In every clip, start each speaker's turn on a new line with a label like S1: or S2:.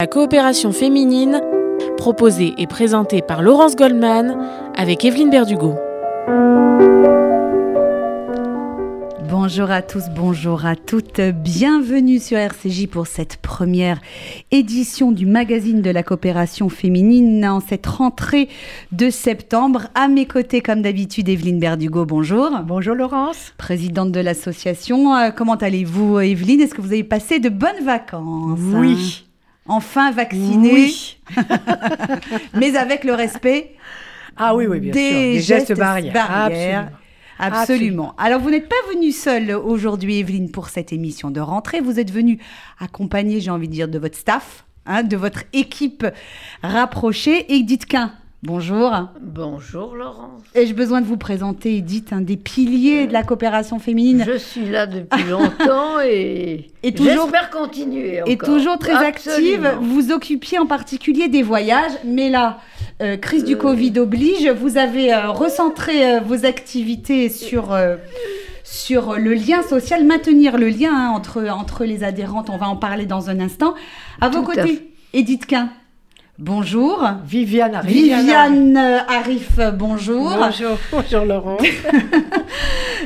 S1: La coopération féminine, proposée et présentée par Laurence Goldman avec Evelyne Berdugo.
S2: Bonjour à tous, bonjour à toutes. Bienvenue sur RCJ pour cette première édition du magazine de la coopération féminine en cette rentrée de septembre. À mes côtés, comme d'habitude, Evelyne Berdugo, bonjour.
S3: Bonjour Laurence.
S2: Présidente de l'association. Euh, comment allez-vous, Evelyne? Est-ce que vous avez passé de bonnes vacances?
S3: Oui
S2: enfin vacciné, mais avec le respect
S3: ah oui, oui, bien
S2: des,
S3: sûr. des gestes, barrières.
S2: Absolument. Absolument. Alors, vous n'êtes pas venue seule aujourd'hui, Evelyne, pour cette émission de rentrée. Vous êtes venue accompagnée, j'ai envie de dire, de votre staff, hein, de votre équipe rapprochée. Edith Quint, Bonjour.
S4: Bonjour Laurence.
S2: Ai-je besoin de vous présenter, Edith, un des piliers de la coopération féminine
S4: Je suis là depuis longtemps et, j'espère continuer
S2: Et toujours très active. Vous occupiez en particulier des voyages, mais là, euh, crise du euh. Covid oblige, vous avez euh, recentré vos activités sur sur le lien social, maintenir le lien hein, entre, entre les adhérentes. On va en parler dans un instant. À vos côtés, Edith Quint. Bonjour.
S3: Viviane Arif.
S2: Viviane Arif, bonjour.
S3: Bonjour, bonjour Laurent.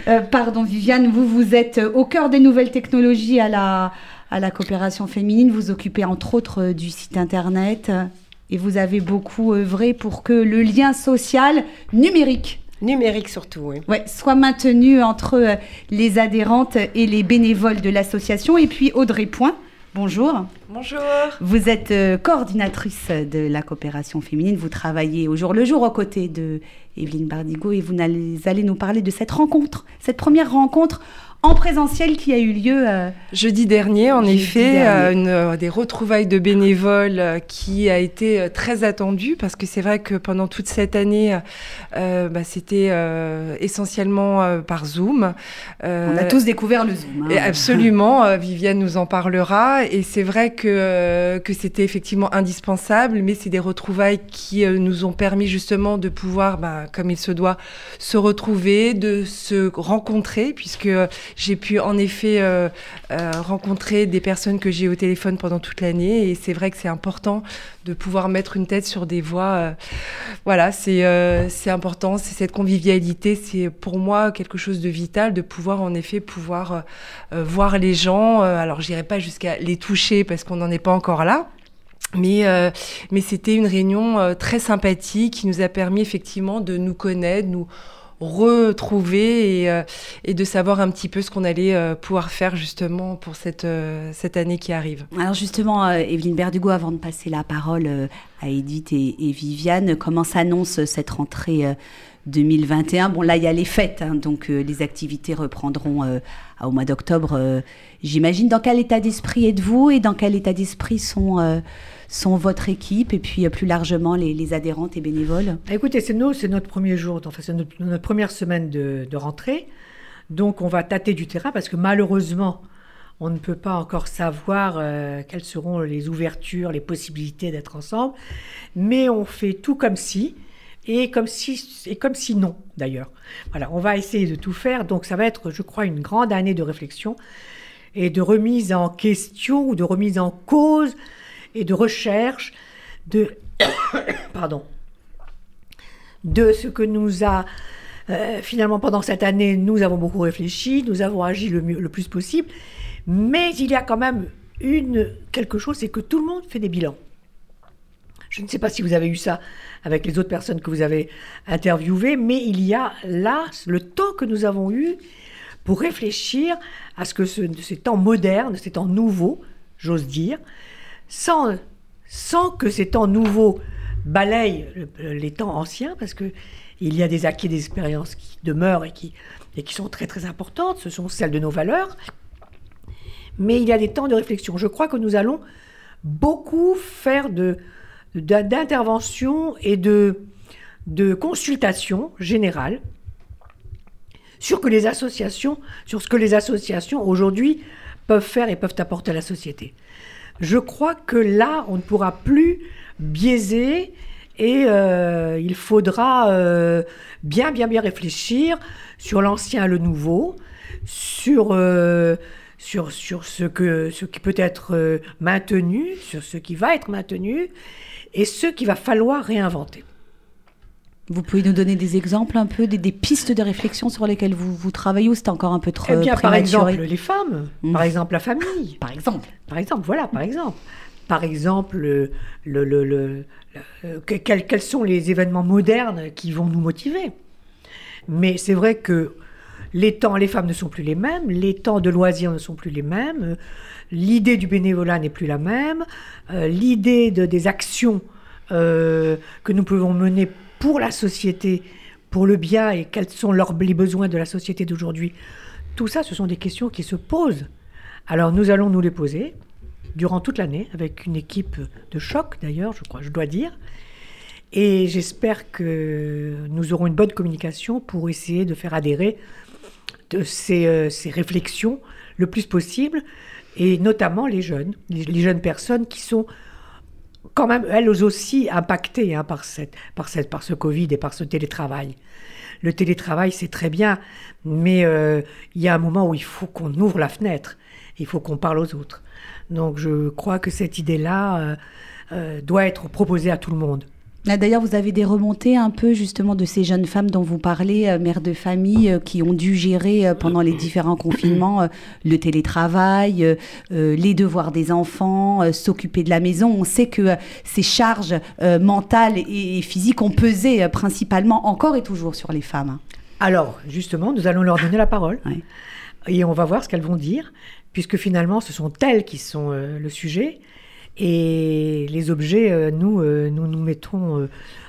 S2: Euh, pardon Viviane, vous, vous êtes au cœur des nouvelles technologies à la, à la coopération féminine. Vous occupez entre autres euh, du site internet et vous avez beaucoup œuvré pour que le lien social numérique
S3: Numérique surtout, oui.
S2: Ouais, soit maintenu entre euh, les adhérentes et les bénévoles de l'association. Et puis Audrey Point, bonjour.
S5: Bonjour.
S2: Vous êtes euh, coordinatrice de la coopération féminine. Vous travaillez au jour le jour aux côtés de Evelyne Bardigo et vous allez nous parler de cette rencontre, cette première rencontre en présentiel qui a eu lieu
S5: euh, jeudi dernier, en effet, euh, Une, euh, des retrouvailles de bénévoles qui a été très attendue parce que c'est vrai que pendant toute cette année, bah, c'était essentiellement par Zoom.
S2: On a tous découvert le Zoom.
S5: Hein. Absolument, Viviane nous en parlera et c'est vrai que, que c'était effectivement indispensable, mais c'est des retrouvailles qui nous ont permis justement de pouvoir, bah, comme il se doit, se retrouver, de se rencontrer puisque j'ai pu en effet euh, euh, rencontrer des personnes que j'ai au téléphone pendant toute l'année et c'est vrai que c'est important de pouvoir mettre une tête sur des voix. Euh, voilà, c'est c'est important, c'est cette convivialité, c'est pour moi quelque chose de vital de pouvoir en effet pouvoir voir les gens. alors j'irai pas jusqu'à les toucher parce qu'on n'en est pas encore là. Mais, mais c'était une réunion très sympathique qui nous a permis effectivement de nous connaître, nous retrouver euh, et, de savoir un petit peu ce qu'on allait euh, pouvoir faire justement pour cette, euh, cette année qui arrive.
S2: Alors justement, Evelyne Berdugo, avant de passer la parole à Edith et, Viviane, comment s'annonce cette rentrée 2021 Bon, là, il y a les fêtes, hein, donc les activités reprendront au mois d'octobre, j'imagine. Dans quel état d'esprit êtes-vous et dans quel état d'esprit sont sont votre équipe et puis euh, plus largement les, adhérentes et bénévoles?
S3: Bah, Écoutez, c'est nous, c'est notre premier jour, enfin c'est notre, première semaine de, rentrée. Donc on va tâter du terrain parce que malheureusement, on ne peut pas encore savoir euh, quelles seront les ouvertures, les possibilités d'être ensemble. Mais on fait tout comme si, et comme si, et comme si non d'ailleurs. Voilà, on va essayer de tout faire. Donc ça va être, je crois, une grande année de réflexion et de remise en question ou de remise en cause et de recherche de, pardon, de ce que nous a euh, finalement pendant cette année, nous avons beaucoup réfléchi, nous avons agi le, mieux, le plus possible, mais il y a quand même une quelque chose, c'est que tout le monde fait des bilans. Je ne sais pas si vous avez eu ça avec les autres personnes que vous avez interviewées, mais il y a là le temps que nous avons eu pour réfléchir à ce que ce, ces temps modernes, ces temps nouveaux, j'ose dire, sans, sans que ces temps nouveaux balayent les temps anciens, parce que il y a des acquis, des expériences qui demeurent et qui, et qui sont très très importantes, ce sont celles de nos valeurs, mais il y a des temps de réflexion. Je crois que nous allons beaucoup faire de, et de, de consultation générale sur, que les associations, sur ce que les associations aujourd'hui peuvent faire et peuvent apporter à la société je crois que là, on ne pourra plus biaiser et euh, il faudra euh, bien, bien, bien réfléchir sur l'ancien et le nouveau, sur, euh, sur, sur ce, que, ce qui peut être euh, maintenu, sur ce qui va être maintenu, et ce qu'il va falloir réinventer.
S6: Vous pouvez nous donner des exemples un peu, des, pistes de réflexion sur lesquelles vous, vous travaillez ou c'est encore un peu trop
S3: eh bien, Par exemple, les femmes, mmh. par exemple, la famille.
S6: Par exemple.
S3: Par exemple, voilà, par exemple. Par exemple, le, le, le, quels, quels, sont les événements modernes qui vont nous motiver? Mais c'est vrai que les temps, les femmes ne sont plus les mêmes, les temps de loisirs ne sont plus les mêmes, l'idée du bénévolat n'est plus la même, euh, l'idée de, des actions euh, que nous pouvons mener pour la société, pour le bien et quels sont leurs, les besoins de la société d'aujourd'hui. Tout ça, ce sont des questions qui se posent. Alors nous allons nous les poser durant toute l'année avec une équipe de choc d'ailleurs, je crois, je dois dire. Et j'espère que nous aurons une bonne communication pour essayer de faire adhérer ces, euh, ces, réflexions le plus possible, et notamment les jeunes, les, jeunes personnes qui sont quand même, elles aussi, impactées hein, par, cette, par, cette, par ce Covid et par ce télétravail. Le télétravail, c'est très bien, mais euh, il y a un moment où il faut qu'on ouvre la fenêtre, il faut qu'on parle aux autres. Donc je crois que cette idée-là euh, doit être proposée à tout le monde.
S6: Ah, d'ailleurs, vous avez des remontées un peu justement de ces jeunes femmes dont vous parlez, euh, mères de famille, euh, qui ont dû gérer euh, pendant les différents confinements le télétravail, les devoirs des enfants, s'occuper de la maison. On sait que ces charges mentales et, physiques ont pesé principalement encore et toujours sur les femmes.
S3: Alors, justement, nous allons leur donner la parole et on va voir ce qu'elles vont dire, puisque finalement, ce sont elles qui sont le sujet. Et les objets, euh, nous, euh, nous nous mettons euh,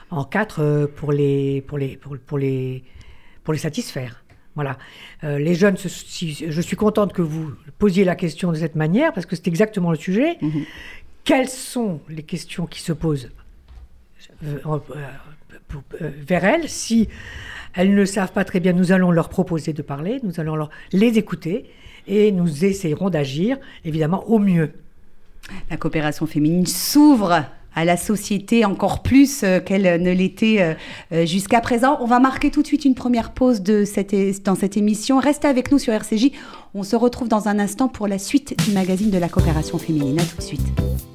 S3: en quatre pour les, pour les, pour, pour les, pour les satisfaire. Voilà. les jeunes, je suis contente que vous posiez la question de cette manière parce que c'est exactement le sujet. Mhm. Quelles sont les questions qui se posent vers elles Si elles ne savent pas très bien, nous allons leur proposer de parler, nous allons leur, les écouter et nous essayerons d'agir évidemment au mieux.
S6: La coopération féminine s'ouvre à la société encore plus euh, qu'elle ne l'était euh, euh, jusqu'à présent. On va marquer tout de suite une première pause de cette, dans cette émission. Restez avec nous sur RCJ. On se retrouve dans un instant pour la suite du magazine de la coopération féminine. À tout de suite.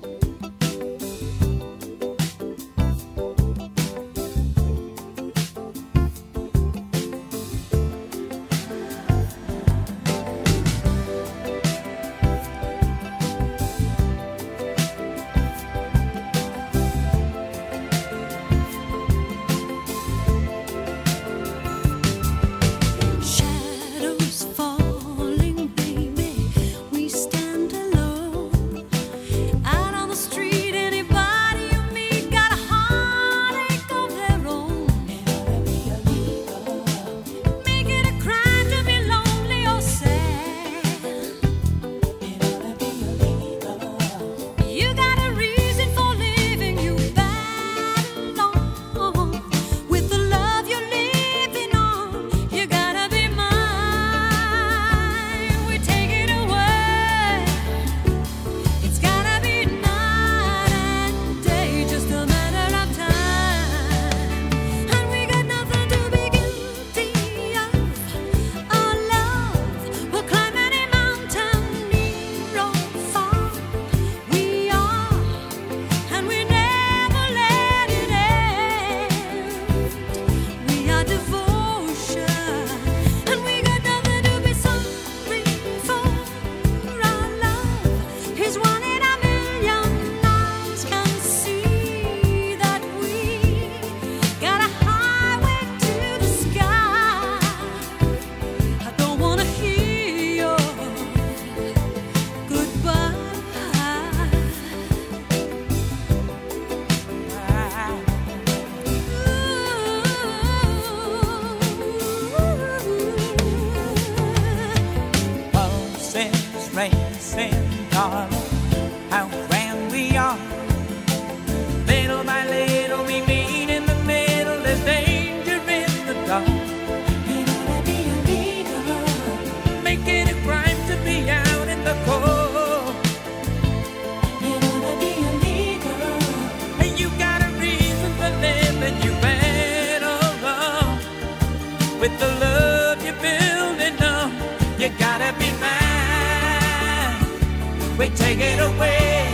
S7: Take it away.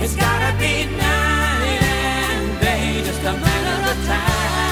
S7: It's gotta be night and day, just a matter of time.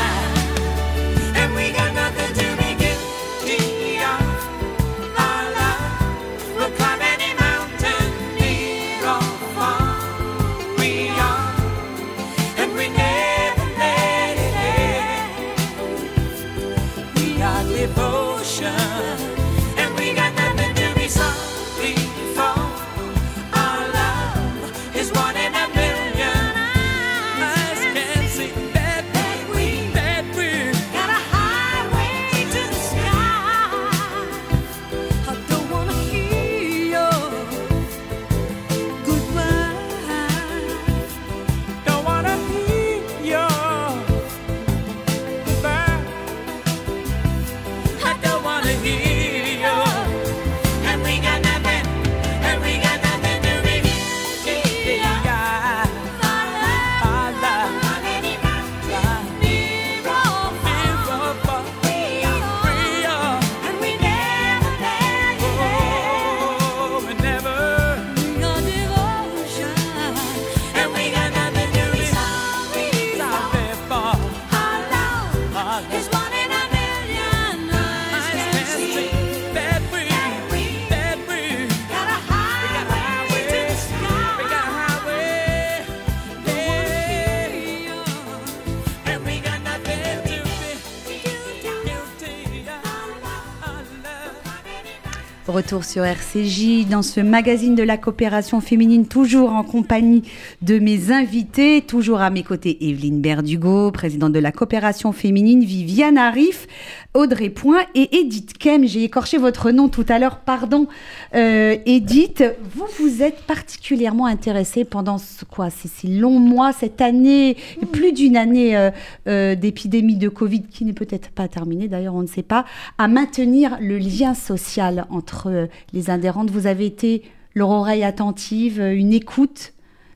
S2: Retour sur RCJ dans ce magazine de la coopération féminine, toujours en compagnie de mes invités, toujours à mes côtés Evelyne Berdugo, présidente de la coopération féminine, Viviane Arif, Audrey Point et Edith Kem. J'ai écorché votre nom tout à l'heure, pardon. Euh, Edith, vous vous êtes particulièrement intéressée pendant ce, quoi, ces, ces longs mois, cette année, plus d'une année euh, euh, d'épidémie de Covid qui n'est peut-être pas terminée, d'ailleurs on ne sait pas, à maintenir le lien social entre euh, les adhérentes. Vous avez été leur oreille attentive, euh, une écoute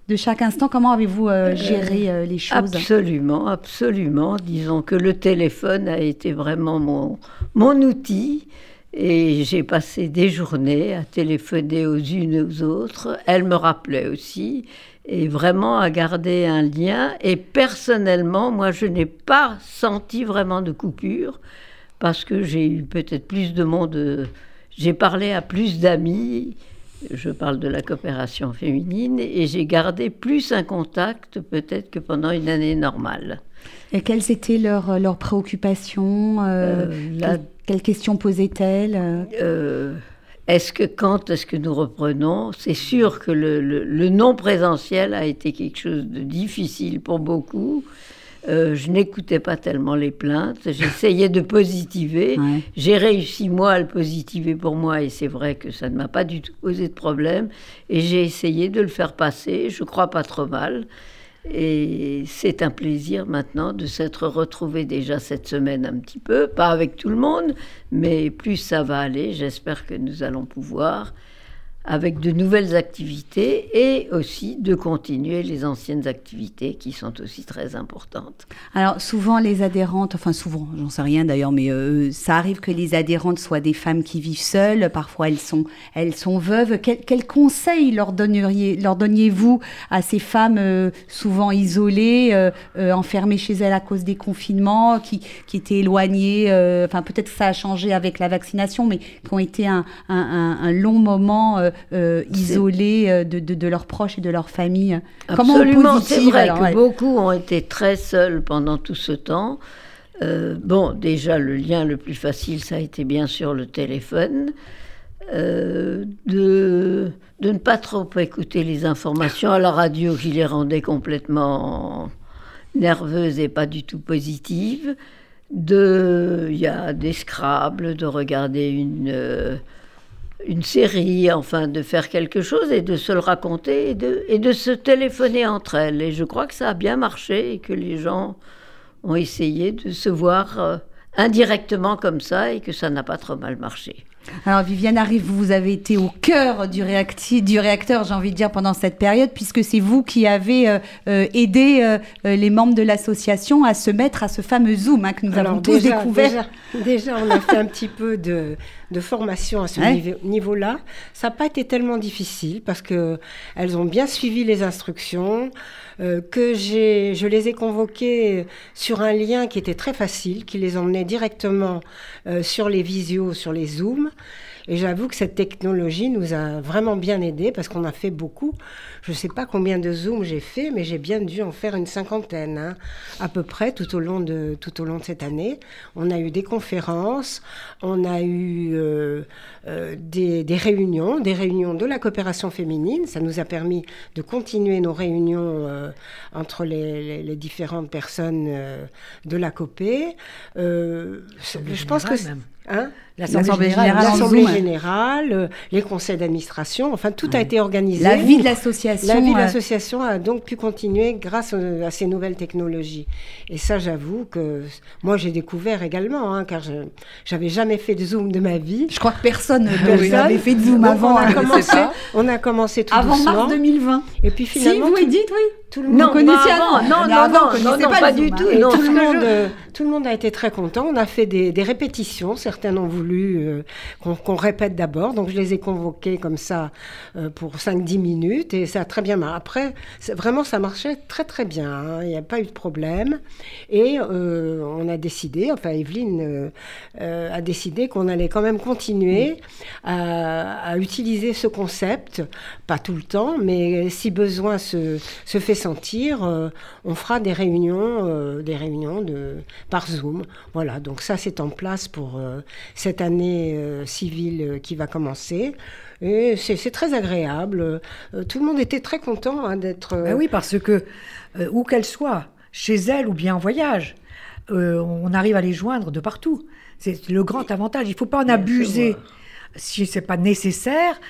S2: de chaque instant. Comment avez-vous euh, géré euh, les choses?
S4: Absolument, absolument. Disons que le téléphone a été vraiment mon, mon outil. Et j'ai passé des journées à téléphoner aux unes et aux autres. Elle me rappelait aussi. Et vraiment à garder un lien. Et personnellement, moi, je n'ai pas senti vraiment de coupure. Parce que j'ai eu peut-être plus de monde. J'ai parlé à plus d'amis. Je parle de la coopération féminine. Et j'ai gardé plus un contact peut-être que pendant une année normale.
S2: Et quelles étaient leurs, leurs préoccupations euh,
S4: Euh,
S2: quelles, quelles questions posaient-elles euh?
S4: Est-ce que quand est-ce que nous reprenons? C'est sûr que le, le- le non présentiel a été quelque chose de difficile pour beaucoup. Euh, je n'écoutais pas tellement les plaintes, j'essayais de positiver.
S2: Ouais.
S4: J'ai réussi, moi, à le positiver pour moi, et c'est vrai que ça ne m'a pas du tout posé de problème. Et j'ai essayé de le faire passer, je crois pas trop mal. Et c'est un plaisir maintenant de s'être retrouvé déjà cette semaine un petit peu, pas avec tout le monde, mais plus ça va aller, j'espère que nous allons pouvoir, avec de nouvelles activités et aussi de continuer les anciennes activités qui sont aussi très importantes.
S2: Alors souvent les adhérentes, enfin souvent, j'en sais rien d'ailleurs, mais euh, ça arrive que les adhérentes soient des femmes qui vivent seules. Parfois elles sont, elles sont veuves. Quel, quel conseil leur donneriez, leur donniez-vous à ces femmes euh, souvent isolées, euh, euh, enfermées chez elles à cause des confinements, qui, qui étaient éloignées. euh, Enfin peut-être que ça a changé avec la vaccination, mais qui ont été un, un- un- un long moment euh, euh, isolées euh, de, de- de leurs proches et de leur famille.
S4: Absolument, c'est vrai
S2: alors,
S4: que
S2: ouais.
S4: beaucoup ont été très seuls pendant tout ce temps. Euh, bon, déjà, le lien le plus facile, ça a été bien sûr le téléphone. Euh, de, de ne pas trop écouter les informations à la radio qui les rendait complètement nerveuses et pas du tout positives. De, il y a des scrables, de regarder une, une série, enfin de faire quelque chose et de se le raconter et de, et de se téléphoner entre elles. Et je crois que ça a bien marché et que les gens ont essayé de se voir euh, indirectement comme ça et que ça n'a pas trop mal marché.
S2: Alors Viviane arrive, vous avez été au cœur du, réacti- du réacteur, j'ai envie de dire, pendant cette période, puisque c'est vous qui avez euh, euh, aidé euh, les membres de l'association à se mettre à ce fameux Zoom hein, que nous
S8: Alors,
S2: avons tous découvert.
S8: Déjà, déjà, on a fait un petit peu de, de formation à ce
S2: Ouais.
S8: niveau- niveau-là. Ça n'a pas été tellement difficile parce que elles ont bien suivi les instructions, que je les ai convoquées sur un lien qui était très facile, qui les emmenait directement sur les visios, sur les Zooms. Et j'avoue que cette technologie nous a vraiment bien aidés parce qu'on a fait beaucoup. Je ne sais pas combien de Zooms j'ai fait, mais j'ai bien dû en faire une cinquantaine, hein, à peu près, tout au, long de, tout au long de cette année. On a eu des conférences, on a eu euh, euh, des, des réunions, des réunions de la coopération féminine. Ça nous a permis de continuer nos réunions euh, entre les, les- les différentes personnes de la COPé. Euh, je pense que...
S3: Même.
S8: Hein?
S2: L'Assemblée
S3: générale,
S8: L'Assemblée euh, les conseils d'administration, enfin tout a été organisé.
S2: La vie de l'association.
S8: La vie de l'association a donc pu continuer grâce euh, à ces nouvelles technologies. Et ça, j'avoue que moi, j'ai découvert également, hein, car je j'avais jamais fait de Zoom de ma vie.
S2: je crois que personne n'avait fait de Zoom
S8: Donc,
S2: avant,
S8: on a
S2: hein,
S8: commencé, on a commencé tout
S2: avant
S8: doucement.
S2: mars 2020.
S8: Et puis
S2: Si,
S8: finalement,
S2: vous
S8: tout,
S2: Edith, oui
S8: tout le
S2: Vous
S8: monde,
S2: connaissiez
S4: avant,
S2: avant
S4: non, non,
S2: avant,
S4: non,
S2: on connaissait
S4: non,
S2: pas,
S4: du tout, non.
S8: tout, le monde,
S4: je-
S8: tout le monde a été très content. On a fait des, des répétitions. Certains ont euh, qu'on répète d'abord. Donc, je les ai convoqués comme ça euh, pour 5-10 minutes. Et ça a très bien marché. Après, vraiment, ça marchait très, très bien. hein. Il n'y a pas eu de problème. Et euh, on a décidé, enfin, Evelyne a décidé qu'on allait quand même continuer à, utiliser ce concept. Pas tout le temps, mais si besoin se, fait sentir, on fera des réunions, des réunions de, par Zoom. Voilà, donc ça c'est en place pour cette année euh, civile euh, qui va commencer. Et c'est très agréable. Euh, tout le monde était très content hein, d'être.
S3: Ben oui, parce que où qu'elle soit, chez elle ou bien en voyage, on arrive à les joindre de partout. C'est le grand avantage. Il ne faut pas en abuser si c'est pas nécessaire.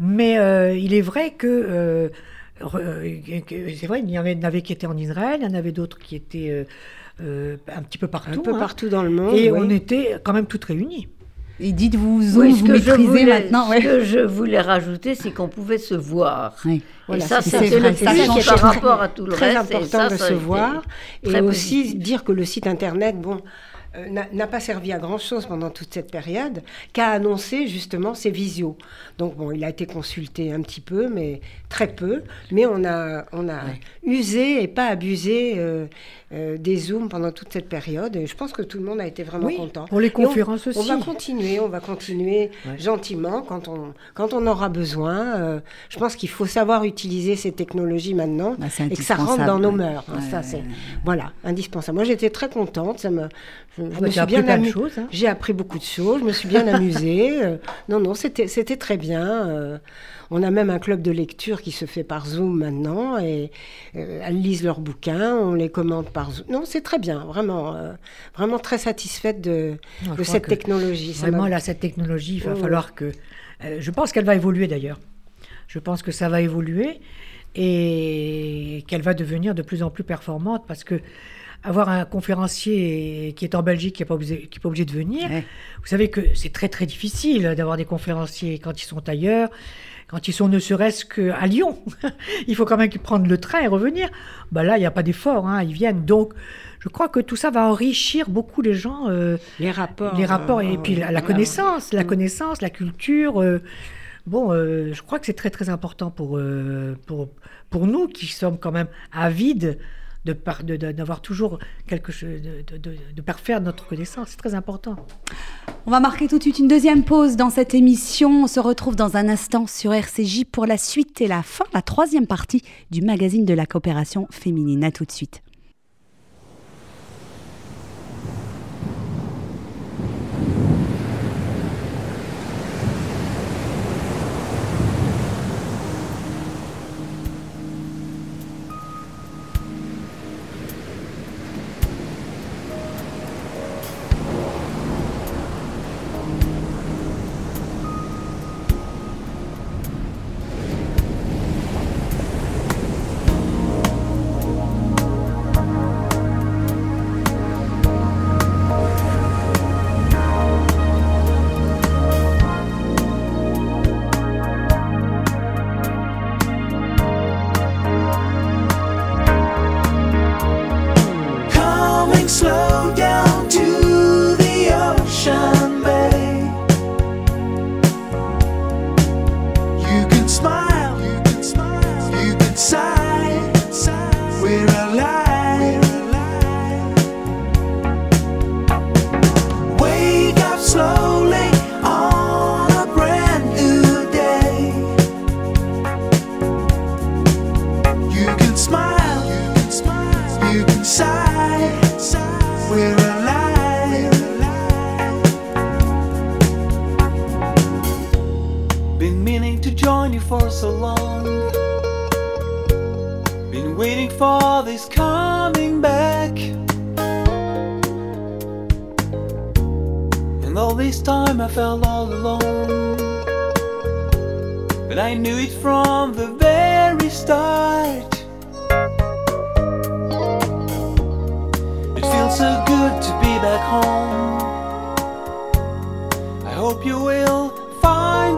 S3: Mais euh, il est vrai que, euh, c'est vrai, il y en avait, qui étaient en Israël, il y en avait d'autres qui étaient euh, un petit peu partout.
S8: un peu
S3: hein.
S8: partout dans le monde.
S3: Et
S8: oui.
S3: on était quand même toutes réunies.
S2: Edith, vous Zoom,
S4: Oui,
S2: vous maîtrisez
S4: voulais,
S2: maintenant.
S4: ce que je voulais rajouter, c'est qu'on pouvait se voir.
S2: Oui.
S8: Voilà,
S4: et ça,
S8: c'est-
S4: par
S2: très-
S4: rapport à tout le
S8: très
S4: reste. et
S8: important
S4: ça,
S8: de
S4: ça
S8: se voir et
S4: très
S8: aussi
S4: positif.
S8: dire que le site internet, bon, euh, n'a pas servi à grand chose pendant toute cette période, qu'a annoncé justement ses visios. Donc bon, il a été consulté un petit peu, mais très peu. Mais on a, on a usé et pas abusé euh, euh, des zooms pendant toute cette période. Et je pense que tout le monde a été vraiment
S3: Oui,
S8: content.
S3: pour les
S8: on-
S3: conférences
S8: on,
S3: aussi.
S8: va continuer, on va continuer
S3: Ouais.
S8: gentiment quand on, quand on aura besoin. Euh, je pense qu'il faut savoir utiliser ces technologies maintenant
S2: Bah,
S8: et que ça rentre dans nos mœurs. hein,
S2: ouais.
S8: ça, c'est
S2: ouais,
S8: voilà, indispensable. Moi, j'étais très contente. Ça me, je, je
S3: bah,
S8: me suis bien amusée.
S3: hein.
S8: J'ai appris beaucoup de choses. Je me suis bien amusée. Euh, non, non, c'était, c'était très bien. On a même un club de lecture qui se fait par Zoom maintenant et elles lisent leurs bouquins, on les commente par Zoom. Non, c'est très bien, vraiment, euh, vraiment très satisfaite de,
S3: Non,
S8: cette technologie.
S3: Vraiment, là, cette technologie, il va
S8: Oh.
S3: falloir que. euh, je pense qu'elle va évoluer d'ailleurs. Je pense que ça va évoluer et qu'elle va devenir de plus en plus performante parce que avoir un conférencier qui est en Belgique, qui n'est pas, obligé- qui est pas obligé de venir,
S2: Ouais.
S3: vous savez que c'est très très difficile d'avoir des conférenciers quand ils sont ailleurs, quand ils sont ne serait-ce qu'à Lyon. il faut quand même qu'ils prennent le train et revenir. Bah là, il n'y a pas d'effort, hein, ils viennent. Donc, je crois que tout ça va enrichir beaucoup les gens. euh,
S8: les rapports.
S3: les rapports et
S8: euh,
S3: puis la, connaissance, la
S8: Mm.
S3: connaissance, la culture. euh, bon, euh, je crois que c'est très très important pour, euh, pour, pour nous qui sommes quand même avides de par- de- d'avoir toujours quelque chose, de, de parfaire notre connaissance. C'est très important.
S2: On va marquer tout de suite une deuxième pause dans cette émission. On se retrouve dans un instant sur RCJ pour la suite et la fin, la troisième partie du magazine de la coopération féminine. À tout de suite.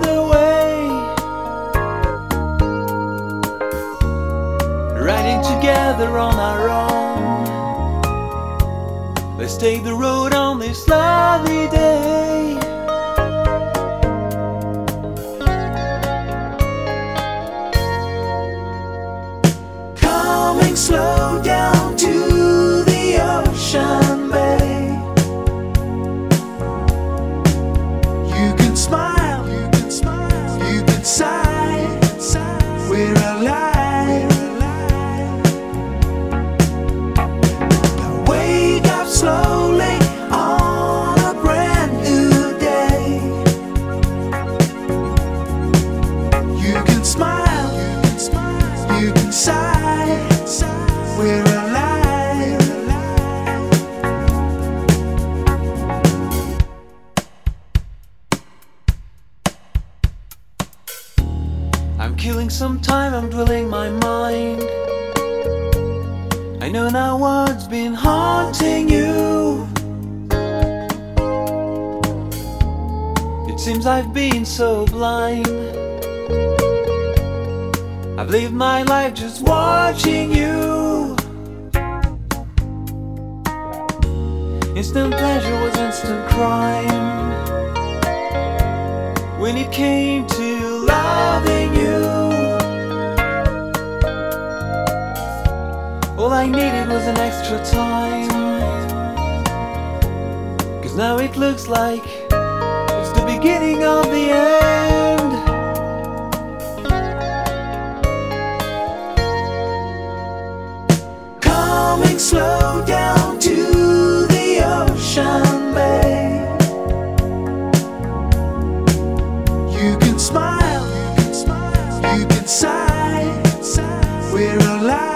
S9: Way. Riding together on our own. Let's take the road on this lovely day. I'm killing some time, I'm dwelling my mind. I know now what's been haunting you. It seems I've been so blind. I've lived my life just watching you. Instant pleasure was instant crime when it came to loving All I needed was an extra time. Cause now it looks like it's the beginning of the end. Coming slow down to the ocean bay. You can smile, you can smile, you can sigh. We're alive.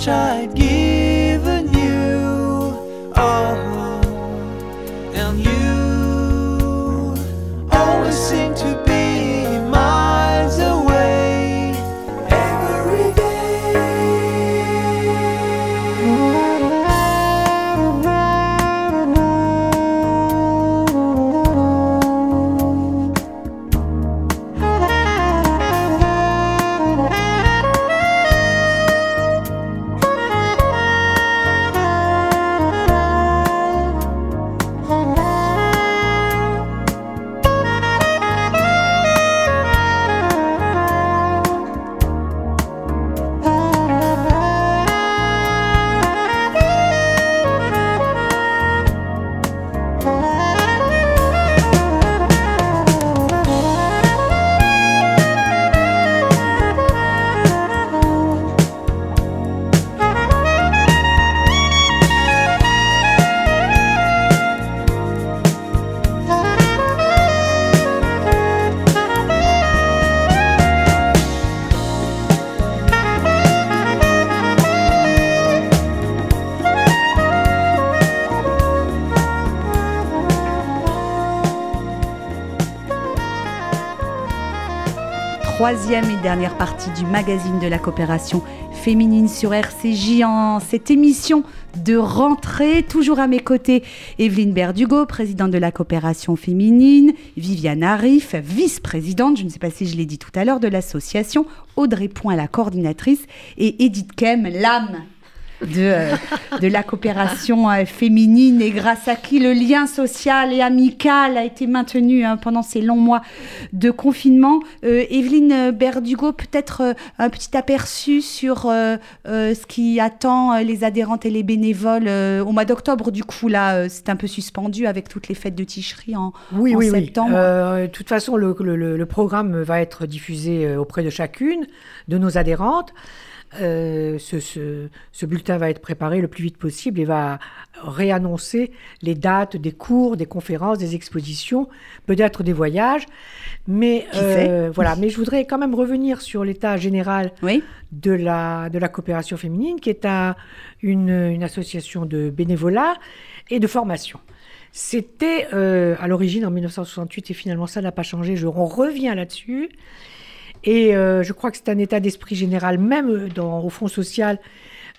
S9: tried
S2: troisième et dernière partie du magazine de la coopération féminine sur RCJ en cette émission de rentrée. Toujours à mes côtés, Evelyne Berdugo, présidente de la coopération féminine, Viviane Arif, vice-présidente, je ne sais pas si je l'ai dit tout à l'heure, de l'association, Audrey Point, la coordinatrice, et Edith Kem, l'âme de, euh, de la coopération euh, féminine et grâce à qui le lien social et amical a été maintenu hein, pendant ces longs mois de confinement. Euh, Evelyne Berdugo, peut-être euh, un petit aperçu sur euh, euh, ce qui attend les adhérentes et les bénévoles au mois d'octobre. Du coup, là, c'est un peu suspendu avec toutes les fêtes de Ticherie en,
S3: Oui,
S2: en
S3: oui, oui.
S2: septembre.
S3: Euh, de toute façon, le, le- le- le programme va être diffusé auprès de chacune de nos adhérentes. Euh, ce, ce- ce bulletin va être préparé le plus vite possible et va réannoncer les dates des cours, des conférences, des expositions, peut-être des voyages. Mais euh, voilà. Mais je voudrais quand même revenir sur l'état général
S2: Oui,
S3: de la, de la coopération féminine, qui est un- une, une association de bénévolat et de formation. C'était euh, à l'origine en 1968 et finalement ça n'a pas changé. Je, on revient là-dessus. Et euh, je crois que c'est un état d'esprit général, même dans, au Fonds social,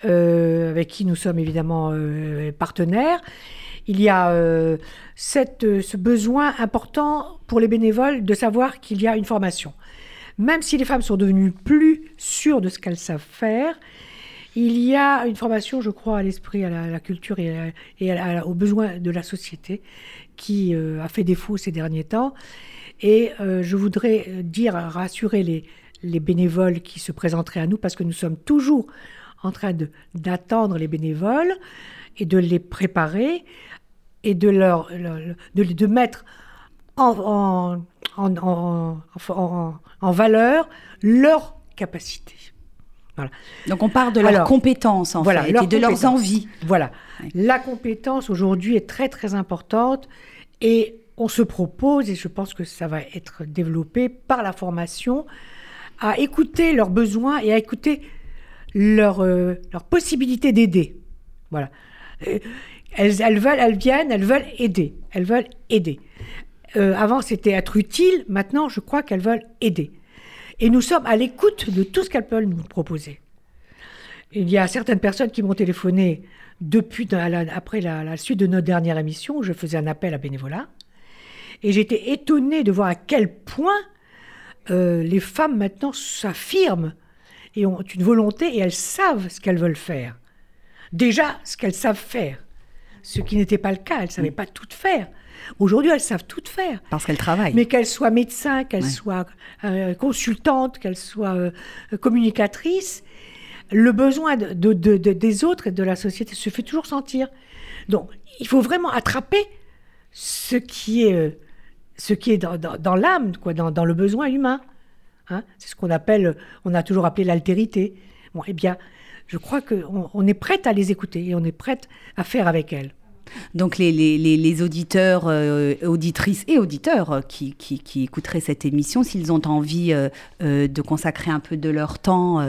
S3: euh, avec qui nous sommes évidemment euh, partenaires. Il y a euh, euh, ce besoin important pour les bénévoles de savoir qu'il y a une formation. Même si les femmes sont devenues plus sûres de ce qu'elles savent faire, il y a une formation, je crois, à l'esprit, à la, culture et, à- et aux besoins de la société qui euh, a fait défaut ces derniers temps. Et euh, je voudrais euh, dire, rassurer les, les bénévoles qui se présenteraient à nous, parce que nous sommes toujours en train d'attendre les bénévoles et de les préparer et de, leur, de, de mettre en, en, en, en- valeur leur capacité.
S2: donc on part de leurs
S3: Alors,
S2: compétences en
S3: voilà,
S2: fait et de leurs envies.
S3: Voilà.
S2: Ouais.
S3: La compétence aujourd'hui est très très importante et on se propose, et je pense que ça va être développé par la formation, à écouter leurs besoins et à écouter leur, euh, possibilité d'aider. Voilà. Euh, Elles, elles veulent, elles viennent, elles veulent aider. Elles veulent aider. Euh, avant, c'était être utile. Maintenant, je crois qu'elles veulent aider. Et nous sommes à l'écoute de tout ce qu'elles peuvent nous proposer. Il y a certaines personnes qui m'ont téléphoné depuis, après la, la suite de notre dernière émission, où je faisais un appel à bénévolat. Et j'étais étonnée de voir à quel point euh, les femmes maintenant s'affirment et ont une volonté et elles savent ce qu'elles veulent faire. Déjà, ce qu'elles savent faire. Ce qui n'était pas le cas, elles ne savaient pas tout faire. Aujourd'hui, elles savent tout faire.
S2: Parce qu'elles travaillent.
S3: Mais qu'elles soient médecins, qu'elles
S2: Ouais.
S3: soient euh, consultantes, qu'elles soient euh, communicatrices, le besoin de, de- de- de- des autres et de la société se fait toujours sentir. Donc, il faut vraiment attraper ce qui est, ce qui est dans, dans- dans l'âme, quoi, dans, dans le besoin humain. Hein C'est ce qu'on appelle, on a toujours appelé l'altérité. Bon, eh bien, je crois qu'on on est prête à les écouter et on est prête à faire avec elles.
S2: Donc les, les, les, les auditeurs, euh, auditrices et auditeurs qui, qui, qui écouteraient cette émission, s'ils ont envie euh, euh, de consacrer un peu de leur temps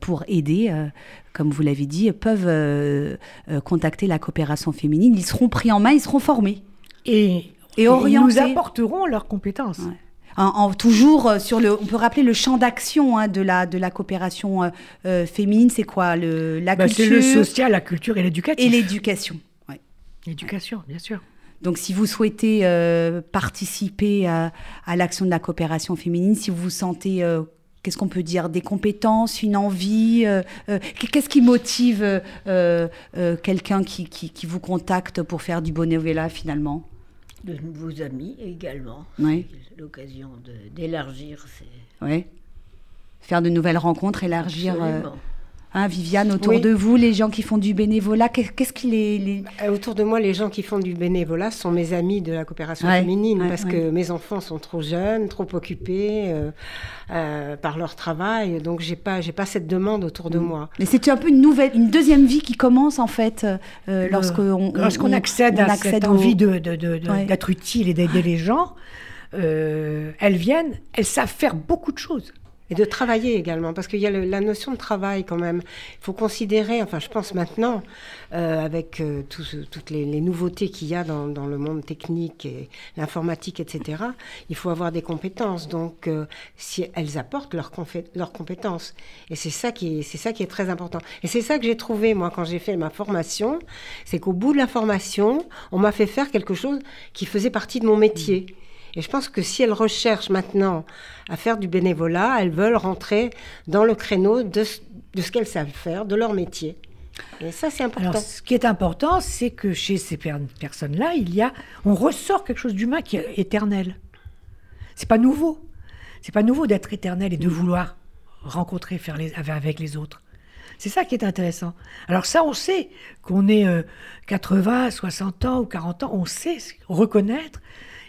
S2: pour aider, comme vous l'avez dit, peuvent contacter la coopération féminine. Ils seront pris en main, ils seront formés.
S3: Et,
S2: Et
S3: ils
S2: orientés.
S3: nous apporteront leurs compétences.
S2: Ouais. En, en- toujours euh, sur le, on peut rappeler le champ d'action hein, de la de la coopération euh, euh, féminine, c'est quoi le la
S3: Bah,
S2: culture
S3: c'est le social, la culture et l'éducatif.
S2: et l'éducation. Ouais.
S3: L'éducation, bien sûr.
S2: Donc, si vous souhaitez euh, participer à, à l'action de la coopération féminine, si vous vous sentez, euh, qu'est-ce qu'on peut dire, des compétences, une envie, euh, qu'est-ce qui motive quelqu'un qui, qui, qui vous contacte pour faire du bénévolat finalement?
S4: De nouveaux amis également.
S2: Oui.
S4: L'occasion d'élargir ces.
S2: Ouais. Faire de nouvelles rencontres, élargir. euh,
S4: Absolument.
S2: Hein, Viviane, autour
S8: Oui.
S2: de vous, les gens qui font du bénévolat, qu'est- qu'est-ce qui les. les-
S8: Euh, Autour de moi, les gens qui font du bénévolat sont mes amis de la coopération
S2: Ouais,
S8: féminine
S2: ouais,
S8: parce
S2: ouais.
S8: que mes enfants sont trop jeunes, trop occupés euh, euh, par leur travail, donc j'ai pas j'ai pas cette demande autour de
S2: Mm.
S8: moi.
S2: Mais c'est un peu une nouvelle, une deuxième vie qui commence en fait euh,
S3: Lorsqu'on
S2: on-
S3: accède
S2: on
S3: à
S2: accède
S3: cette
S2: au-
S3: envie de, de- de- de-
S2: Ouais.
S3: d'être utile et d'aider les gens, euh, elles viennent, elles savent faire beaucoup de choses.
S8: Et de travailler également, parce qu'il y a le- la notion de travail quand même. Il faut considérer, enfin je pense maintenant, euh, avec euh, tout toutes les, les nouveautés qu'il y a dans, dans le monde technique et l'informatique, etc., il faut avoir des compétences. Donc euh, si elles apportent leurs leurs compétences. Et c'est ça, qui est- c'est ça qui est très important. Et c'est ça que j'ai trouvé, moi, quand j'ai fait ma formation, c'est qu'au bout de la formation, on m'a fait faire quelque chose qui faisait partie de mon métier. Et je pense que si elles recherchent maintenant à faire du bénévolat, elles veulent rentrer dans le créneau de, ce- qu'elles savent faire, de leur métier. Et ça, c'est important.
S3: Alors, ce qui est important, c'est que chez ces per- personnes-là, il y a, on ressort quelque chose d'humain qui est éternel. C'est pas nouveau. C'est pas nouveau d'être éternel et de vouloir rencontrer, faire les, avec- avec les autres. C'est ça qui est intéressant. Alors ça, on sait qu'on est euh, 80, 60 ans ou 40 ans, on sait reconnaître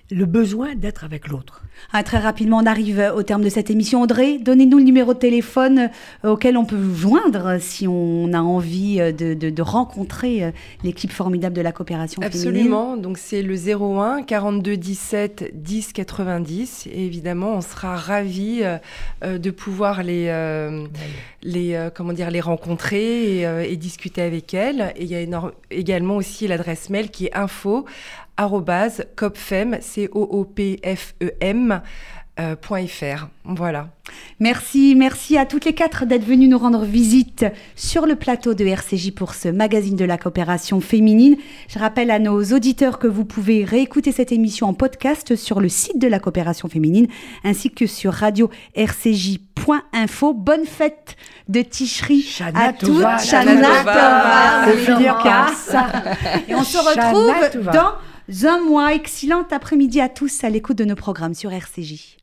S3: le besoin d'être avec l'autre.
S2: Ah, très rapidement, on arrive au terme de cette émission. Audrey, donnez-nous le numéro de téléphone euh, auquel on peut vous joindre si on a envie euh, de, de- de rencontrer euh, l'équipe formidable de la coopération féminine.
S5: Absolument. Donc c'est le 01 42 17 10 90. Et évidemment, on sera ravis de pouvoir les, euh, les, comment dire, les rencontrer et, et discuter avec elles. Et il y a énorme- également aussi l'adresse mail qui est info copfem, c o o p f e m euh, fr. Voilà.
S2: Merci, merci à toutes les quatre d'être venues nous rendre visite sur le plateau de RCJ pour ce magazine de la coopération féminine. Je rappelle à nos auditeurs que vous pouvez réécouter cette émission en podcast sur le site de la coopération féminine ainsi que sur radio rcj.info. Bonne fête de Ticherie
S3: Shana
S2: à toutes. Shana
S5: Shana
S2: Tova. Et on se retrouve dans un mois. Excellent après-midi à tous à l'écoute de nos programmes sur RCJ.